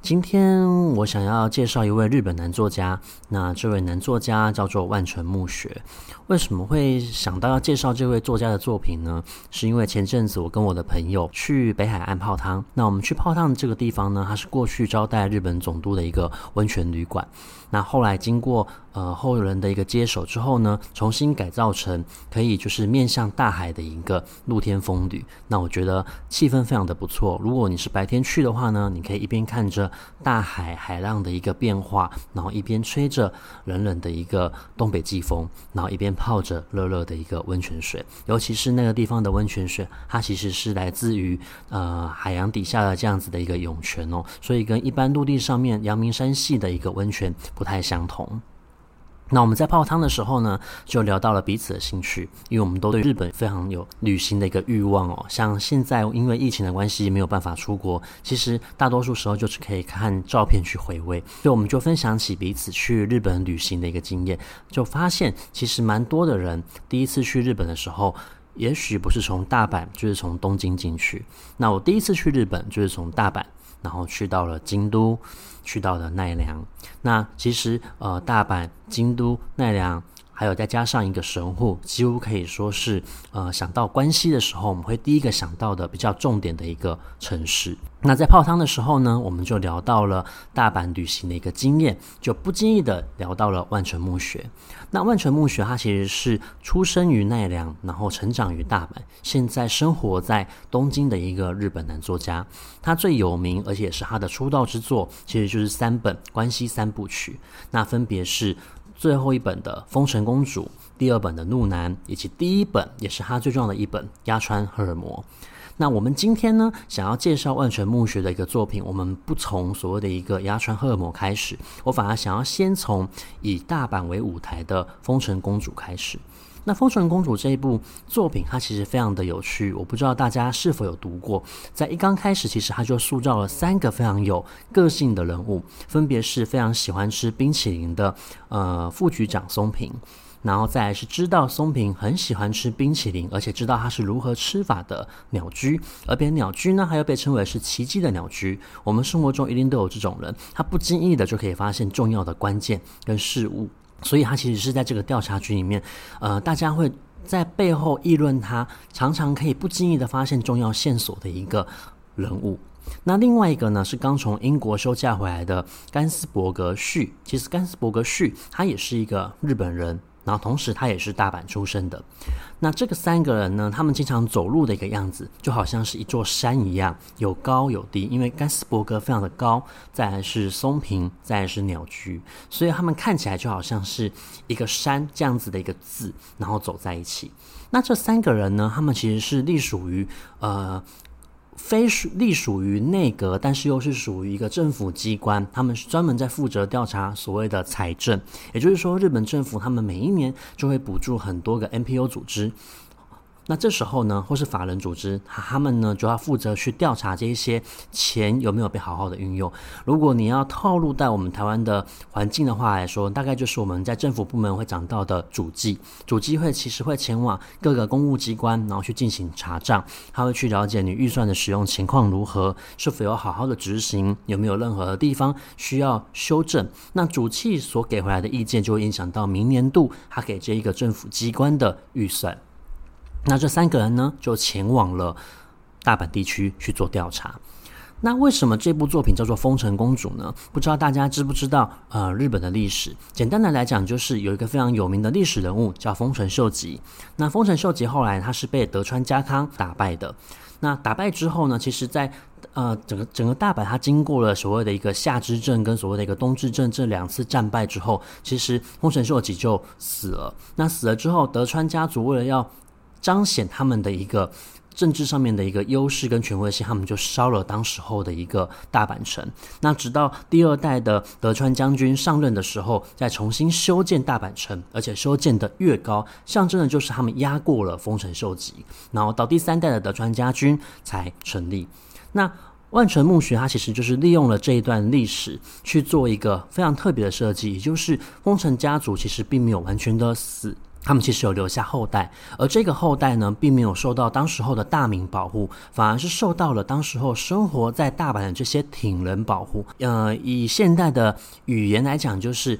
今天我想要介绍一位日本男作家，那这位男作家叫做万城目学。为什么会想到要介绍这位作家的作品呢？是因为前阵子我跟我的朋友去北海岸泡汤，那我们去泡汤的这个地方呢，它是过去招待日本总督的一个温泉旅馆。那后来经过呃后人的一个接手之后呢，重新改造成可以就是面向大海的一个露天风吕。那我觉得气氛非常的不错。如果你是白天去的话呢，你可以一边看着大海海浪的一个变化，然后一边吹着冷冷的一个东北季风，然后一边泡着热热的一个温泉水。尤其是那个地方的温泉水，它其实是来自于呃海洋底下的这样子的一个涌泉哦，所以跟一般陆地上面阳明山系的一个温泉。不太相同。那我们在泡汤的时候呢，就聊到了彼此的兴趣，因为我们都对日本非常有旅行的一个欲望哦。像现在因为疫情的关系没有办法出国，其实大多数时候就是可以看照片去回味。所以我们就分享起彼此去日本旅行的一个经验，就发现其实蛮多的人第一次去日本的时候，也许不是从大阪，就是从东京进去。那我第一次去日本就是从大阪。然后去到了京都，去到了奈良。那其实呃，大阪、京都、奈良，还有再加上一个神户，几乎可以说是呃，想到关西的时候，我们会第一个想到的比较重点的一个城市。那在泡汤的时候呢，我们就聊到了大阪旅行的一个经验，就不经意的聊到了万城目学。那万城目学他其实是出生于奈良，然后成长于大阪，现在生活在东京的一个日本男作家。他最有名，而且也是他的出道之作，其实就是三本关西三部曲。那分别是最后一本的《丰臣公主》，第二本的《怒男》，以及第一本也是他最重要的一本《鸭川荷尔摩》。那我们今天呢，想要介绍万泉墓穴的一个作品，我们不从所谓的一个鸭川荷尔摩开始，我反而想要先从以大阪为舞台的《丰臣公主》开始。那《丰臣公主》这一部作品，它其实非常的有趣，我不知道大家是否有读过。在一刚开始，其实它就塑造了三个非常有个性的人物，分别是非常喜欢吃冰淇淋的呃副局长松平。然后再是知道松平很喜欢吃冰淇淋，而且知道他是如何吃法的鸟居，而且鸟居呢，还有被称为是奇迹的鸟居。我们生活中一定都有这种人，他不经意的就可以发现重要的关键跟事物，所以他其实是在这个调查局里面，呃，大家会在背后议论他，常常可以不经意的发现重要线索的一个人物。那另外一个呢，是刚从英国休假回来的甘斯伯格旭，其实甘斯伯格旭他也是一个日本人。然后同时，他也是大阪出生的。那这个三个人呢，他们经常走路的一个样子，就好像是一座山一样，有高有低。因为甘斯伯格非常的高，再来是松平，再来是鸟居，所以他们看起来就好像是一个山这样子的一个字，然后走在一起。那这三个人呢，他们其实是隶属于呃。非属隶属于内阁，但是又是属于一个政府机关，他们是专门在负责调查所谓的财政，也就是说，日本政府他们每一年就会补助很多个 NPO 组织。那这时候呢，或是法人组织，他们呢就要负责去调查这一些钱有没有被好好的运用。如果你要套路在我们台湾的环境的话来说，大概就是我们在政府部门会讲到的主计，主计会其实会前往各个公务机关，然后去进行查账，他会去了解你预算的使用情况如何，是否有好好的执行，有没有任何的地方需要修正。那主计所给回来的意见就会影响到明年度他给这一个政府机关的预算。那这三个人呢，就前往了大阪地区去做调查。那为什么这部作品叫做《丰臣公主》呢？不知道大家知不知道？呃，日本的历史，简单的来讲，就是有一个非常有名的历史人物叫丰臣秀吉。那丰臣秀吉后来他是被德川家康打败的。那打败之后呢，其实在呃整个整个大阪，他经过了所谓的一个夏之阵跟所谓的一个冬之阵这两次战败之后，其实丰臣秀吉就死了。那死了之后，德川家族为了要彰显他们的一个政治上面的一个优势跟权威性，他们就烧了当时候的一个大阪城。那直到第二代的德川将军上任的时候，再重新修建大阪城，而且修建的越高，象征的就是他们压过了丰臣秀吉。然后到第三代的德川家军才成立。那万城目学，它其实就是利用了这一段历史去做一个非常特别的设计，也就是丰臣家族其实并没有完全的死，他们其实有留下后代，而这个后代呢，并没有受到当时候的大明保护，反而是受到了当时候生活在大阪的这些町人保护。呃，以现代的语言来讲，就是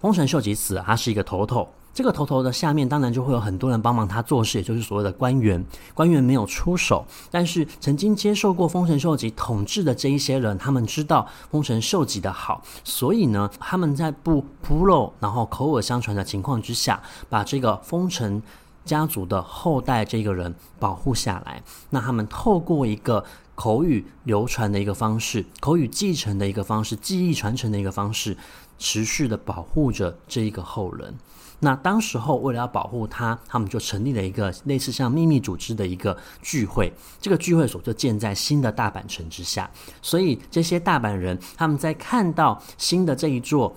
丰臣秀吉死，他是一个头头。这个头头的下面当然就会有很多人帮忙他做事，也就是所谓的官员。官员没有出手，但是曾经接受过丰臣秀吉统治的这一些人，他们知道丰臣秀吉的好，所以呢，他们在不铺路，然后口耳相传的情况之下，把这个丰臣家族的后代这个人保护下来。那他们透过一个口语流传的一个方式，口语继承的一个方式，记忆传承的一个方式，持续的保护着这一个后人。那当时候为了要保护他，他们就成立了一个类似像秘密组织的一个聚会。这个聚会所就建在新的大阪城之下。所以这些大阪人他们在看到新的这一座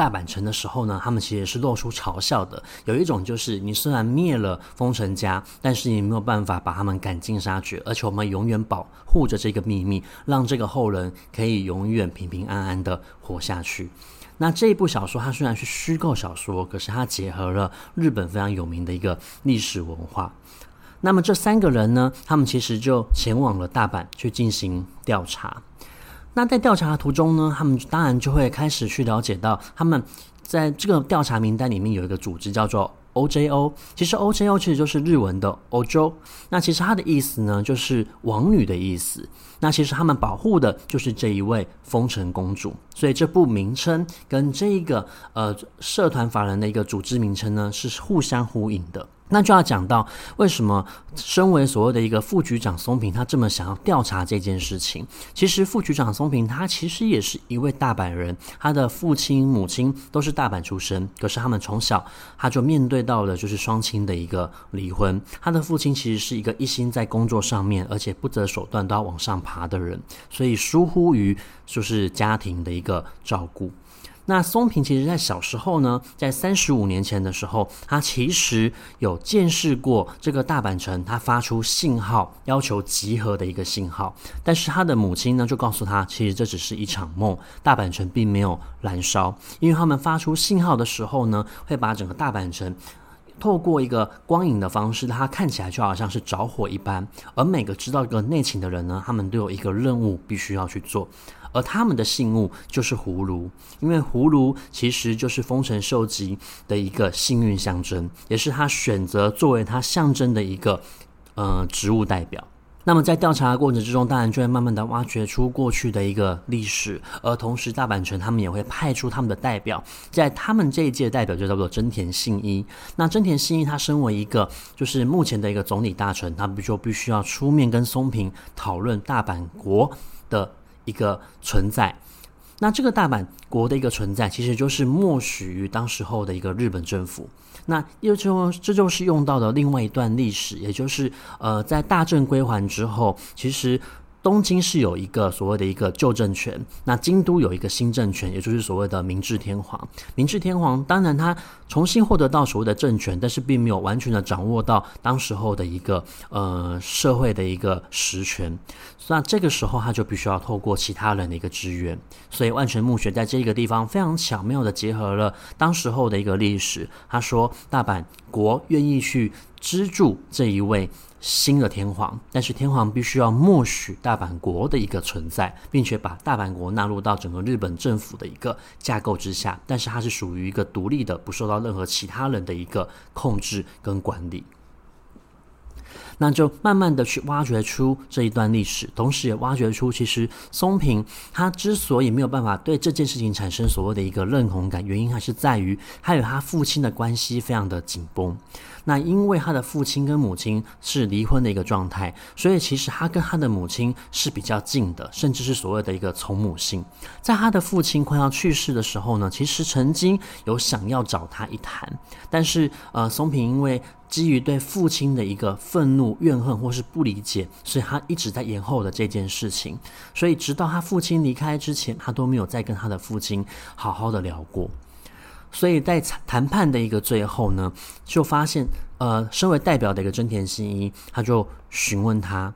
大阪城的时候呢，他们其实是露出嘲笑的。有一种就是你虽然灭了丰臣家，但是你没有办法把他们赶尽杀绝，而且我们永远保护着这个秘密，让这个后人可以永远平平安安的活下去。那这一部小说，它虽然是虚构小说，可是它结合了日本非常有名的一个历史文化。那么这三个人呢，他们其实就前往了大阪去进行调查。那在调查途中呢，他们当然就会开始去了解到，他们在这个调查名单里面有一个组织叫做 OJO。其实 OJO 其实就是日文的 Ojo，那其实它的意思呢，就是王女的意思。那其实他们保护的就是这一位丰臣公主，所以这部名称跟这一个呃社团法人的一个组织名称呢是互相呼应的。那就要讲到为什么身为所谓的一个副局长松平，他这么想要调查这件事情。其实副局长松平他其实也是一位大阪人，他的父亲母亲都是大阪出身，可是他们从小他就面对到了就是双亲的一个离婚。他的父亲其实是一个一心在工作上面，而且不择手段都要往上爬的人，所以疏忽于就是家庭的一个照顾。那松平其实在小时候呢，在三十五年前的时候，他其实有见识过这个大阪城，他发出信号要求集合的一个信号，但是他的母亲呢就告诉他，其实这只是一场梦，大阪城并没有燃烧，因为他们发出信号的时候呢，会把整个大阪城透过一个光影的方式，它看起来就好像是着火一般，而每个知道这个内情的人呢，他们都有一个任务必须要去做。而他们的信物就是葫芦，因为葫芦其实就是丰臣秀吉的一个幸运象征，也是他选择作为他象征的一个呃植物代表。那么在调查的过程之中，当然就会慢慢的挖掘出过去的一个历史，而同时大阪城他们也会派出他们的代表，在他们这一届代表就叫做真田信一。那真田信一他身为一个就是目前的一个总理大臣，他不就必须要出面跟松平讨论大阪国的。一个存在，那这个大阪国的一个存在，其实就是默许于当时候的一个日本政府。那又就这就是用到的另外一段历史，也就是呃，在大正归还之后，其实。东京是有一个所谓的一个旧政权，那京都有一个新政权，也就是所谓的明治天皇。明治天皇当然他重新获得到所谓的政权，但是并没有完全的掌握到当时候的一个呃社会的一个实权。那这个时候他就必须要透过其他人的一个支援。所以万城目学在这个地方非常巧妙的结合了当时候的一个历史。他说大阪国愿意去资助这一位。新的天皇，但是天皇必须要默许大阪国的一个存在，并且把大阪国纳入到整个日本政府的一个架构之下，但是它是属于一个独立的，不受到任何其他人的一个控制跟管理。那就慢慢的去挖掘出这一段历史，同时也挖掘出其实松平他之所以没有办法对这件事情产生所谓的一个认同感，原因还是在于他与他父亲的关系非常的紧绷。那因为他的父亲跟母亲是离婚的一个状态，所以其实他跟他的母亲是比较近的，甚至是所谓的一个从母性。在他的父亲快要去世的时候呢，其实曾经有想要找他一谈，但是呃，松平因为。基于对父亲的一个愤怒、怨恨或是不理解，所以他一直在延后的这件事情。所以直到他父亲离开之前，他都没有再跟他的父亲好好的聊过。所以在谈判的一个最后呢，就发现，呃，身为代表的一个真田新一，他就询问他。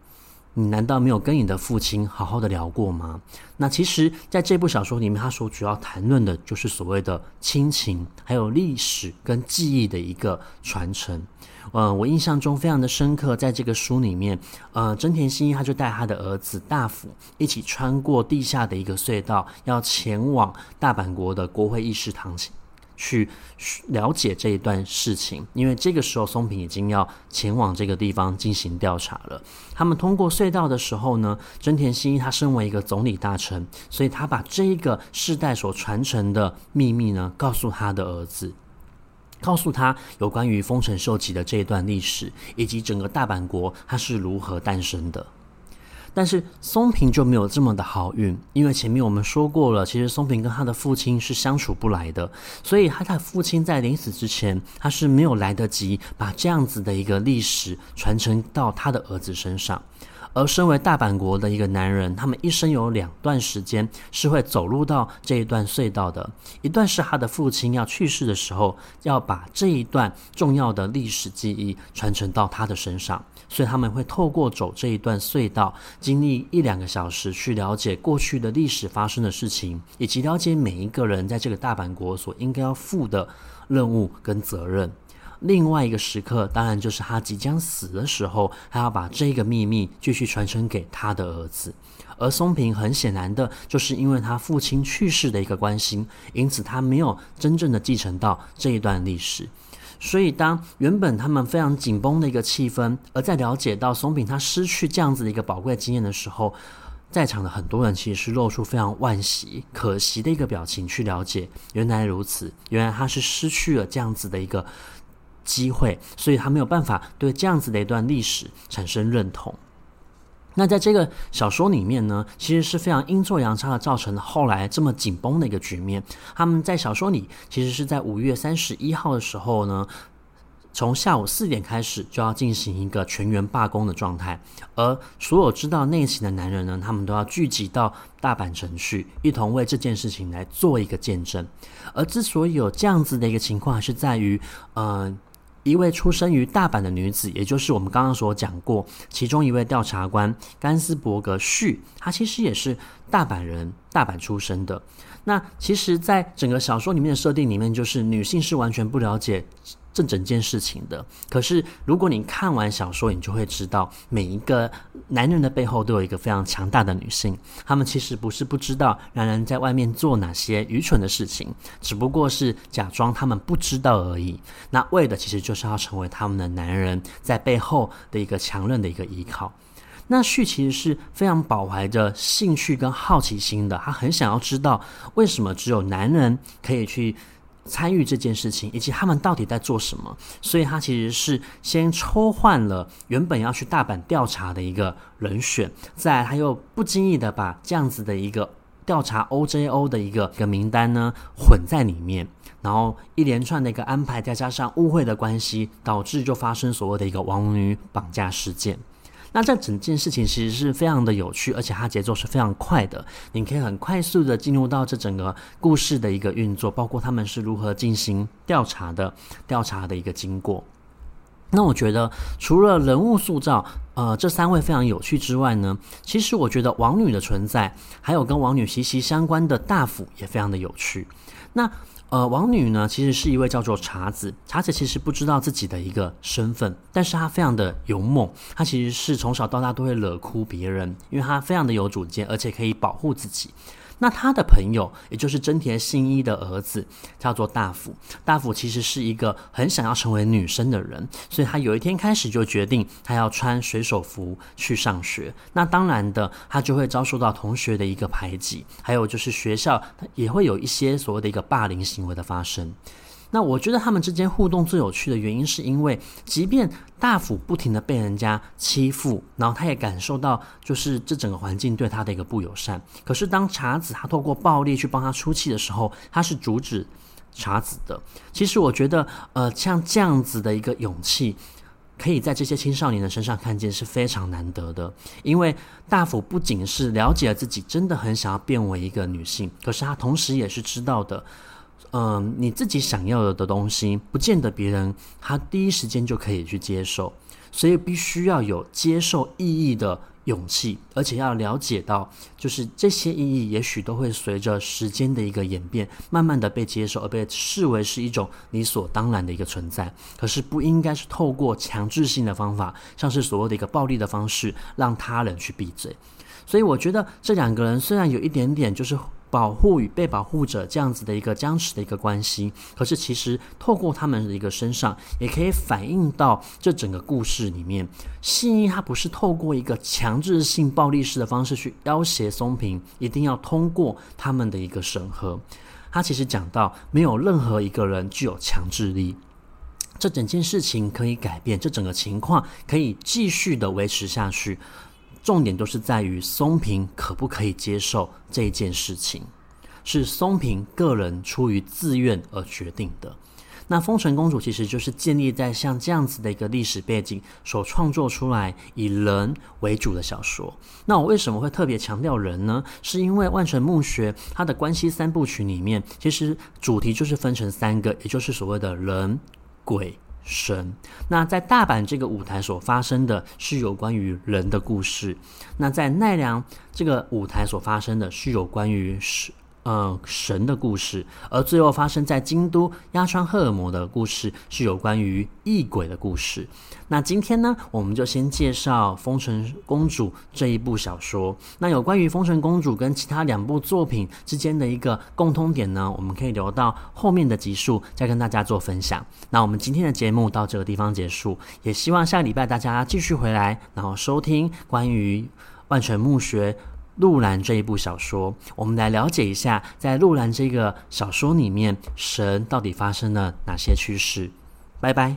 你难道没有跟你的父亲好好的聊过吗？那其实，在这部小说里面，他所主要谈论的就是所谓的亲情，还有历史跟记忆的一个传承。嗯、我印象中非常的深刻，在这个书里面，呃，真田新一他就带他的儿子大辅一起穿过地下的一个隧道，要前往大阪国的国会议事堂。去了解这一段事情，因为这个时候松平已经要前往这个地方进行调查了。他们通过隧道的时候呢，真田信一他身为一个总理大臣，所以他把这一个世代所传承的秘密呢，告诉他的儿子，告诉他有关于丰臣秀吉的这一段历史，以及整个大阪国它是如何诞生的。但是松平就没有这么的好运，因为前面我们说过了，其实松平跟他的父亲是相处不来的，所以他的父亲在临死之前，他是没有来得及把这样子的一个历史传承到他的儿子身上。而身为大阪国的一个男人，他们一生有两段时间是会走入到这一段隧道的，一段是他的父亲要去世的时候，要把这一段重要的历史记忆传承到他的身上，所以他们会透过走这一段隧道，经历一两个小时去了解过去的历史发生的事情，以及了解每一个人在这个大阪国所应该要负的任务跟责任。另外一个时刻，当然就是他即将死的时候，他要把这个秘密继续传承给他的儿子。而松平很显然的就是因为他父亲去世的一个关心，因此他没有真正的继承到这一段历史。所以，当原本他们非常紧绷的一个气氛，而在了解到松平他失去这样子的一个宝贵经验的时候，在场的很多人其实是露出非常惋惜、可惜的一个表情，去了解原来如此，原来他是失去了这样子的一个。机会，所以他没有办法对这样子的一段历史产生认同。那在这个小说里面呢，其实是非常阴错阳差的造成了后来这么紧绷的一个局面。他们在小说里其实是在五月三十一号的时候呢，从下午四点开始就要进行一个全员罢工的状态，而所有知道内情的男人呢，他们都要聚集到大阪城去，一同为这件事情来做一个见证。而之所以有这样子的一个情况，是在于，嗯、一位出生于大阪的女子，也就是我们刚刚所讲过，其中一位调查官甘斯伯格旭，她其实也是大阪人，大阪出生的。那其实，在整个小说里面的设定里面，就是女性是完全不了解。这整件事情的，可是如果你看完小说，你就会知道，每一个男人的背后都有一个非常强大的女性。他们其实不是不知道男人在外面做哪些愚蠢的事情，只不过是假装他们不知道而已。那为的其实就是要成为他们的男人在背后的一个强韧的一个依靠。那旭其实是非常饱怀着兴趣跟好奇心的，他很想要知道为什么只有男人可以去。参与这件事情，以及他们到底在做什么，所以他其实是先抽换了原本要去大阪调查的一个人选，再他又不经意的把这样子的一个调查 OJO 的一个一个名单呢混在里面，然后一连串的一个安排，再加上误会的关系，导致就发生所谓的一个王女绑架事件。那这整件事情其实是非常的有趣，而且它节奏是非常快的。你可以很快速的进入到这整个故事的一个运作，包括他们是如何进行调查的，调查的一个经过。那我觉得除了人物塑造，呃，这三位非常有趣之外呢，其实我觉得王女的存在，还有跟王女息息相关的大辅也非常的有趣。那。呃，王女呢，其实是一位叫做茶子。茶子其实不知道自己的一个身份，但是她非常的勇猛。她其实是从小到大都会惹哭别人，因为她非常的有主见，而且可以保护自己。那他的朋友，也就是真田信一的儿子，叫做大辅。大辅其实是一个很想要成为女生的人，所以他有一天开始就决定，他要穿水手服去上学。那当然的，他就会遭受到同学的一个排挤，还有就是学校也会有一些所谓的一个霸凌行为的发生。那我觉得他们之间互动最有趣的原因，是因为即便大辅不停的被人家欺负，然后他也感受到就是这整个环境对他的一个不友善。可是当茶子他透过暴力去帮他出气的时候，他是阻止茶子的。其实我觉得，呃，像这样子的一个勇气，可以在这些青少年的身上看见是非常难得的。因为大辅不仅是了解了自己真的很想要变为一个女性，可是他同时也是知道的，嗯、你自己想要的东西，不见得别人他第一时间就可以去接受，所以必须要有接受意义的。勇气，而且要了解到，就是这些意义，也许都会随着时间的一个演变，慢慢的被接受，而被视为是一种理所当然的一个存在。可是不应该是透过强制性的方法，像是所谓的一个暴力的方式，让他人去闭嘴。所以我觉得这两个人虽然有一点点就是。保护与被保护者这样子的一个僵持的一个关系，可是其实透过他们的一个身上，也可以反映到这整个故事里面。信义他不是透过一个强制性暴力式的方式去要挟松平，一定要通过他们的一个审核。他其实讲到，没有任何一个人具有强制力，这整件事情可以改变，这整个情况可以继续的维持下去。重点都是在于松平可不可以接受这件事情，是松平个人出于自愿而决定的。那《丰臣公主》其实就是建立在像这样子的一个历史背景所创作出来以人为主的小说。那我为什么会特别强调人呢？是因为万城目学它的关系三部曲里面，其实主题就是分成三个，也就是所谓的人、鬼。神，那在大阪这个舞台所发生的是有关于人的故事，那在奈良这个舞台所发生的是有关于神。呃，神的故事，而最后发生在京都鸭川赫尔摩的故事是有关于异鬼的故事。那今天呢，我们就先介绍《丰臣公主》这一部小说。那有关于《丰臣公主》跟其他两部作品之间的一个共通点呢，我们可以留到后面的集数再跟大家做分享。那我们今天的节目到这个地方结束，也希望下个礼拜大家继续回来，然后收听关于万城目学。鹿兰这一部小说，我们来了解一下，在鹿兰这个小说里面，神到底发生了哪些趣事？拜拜。